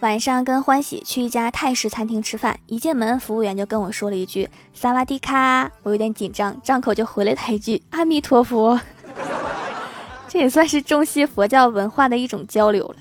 晚上跟欢喜去一家泰式餐厅吃饭一进门服务员就跟我说了一句萨瓦迪卡我有点紧张张口就回了他一句阿弥陀佛。这也算是中西佛教文化的一种交流了。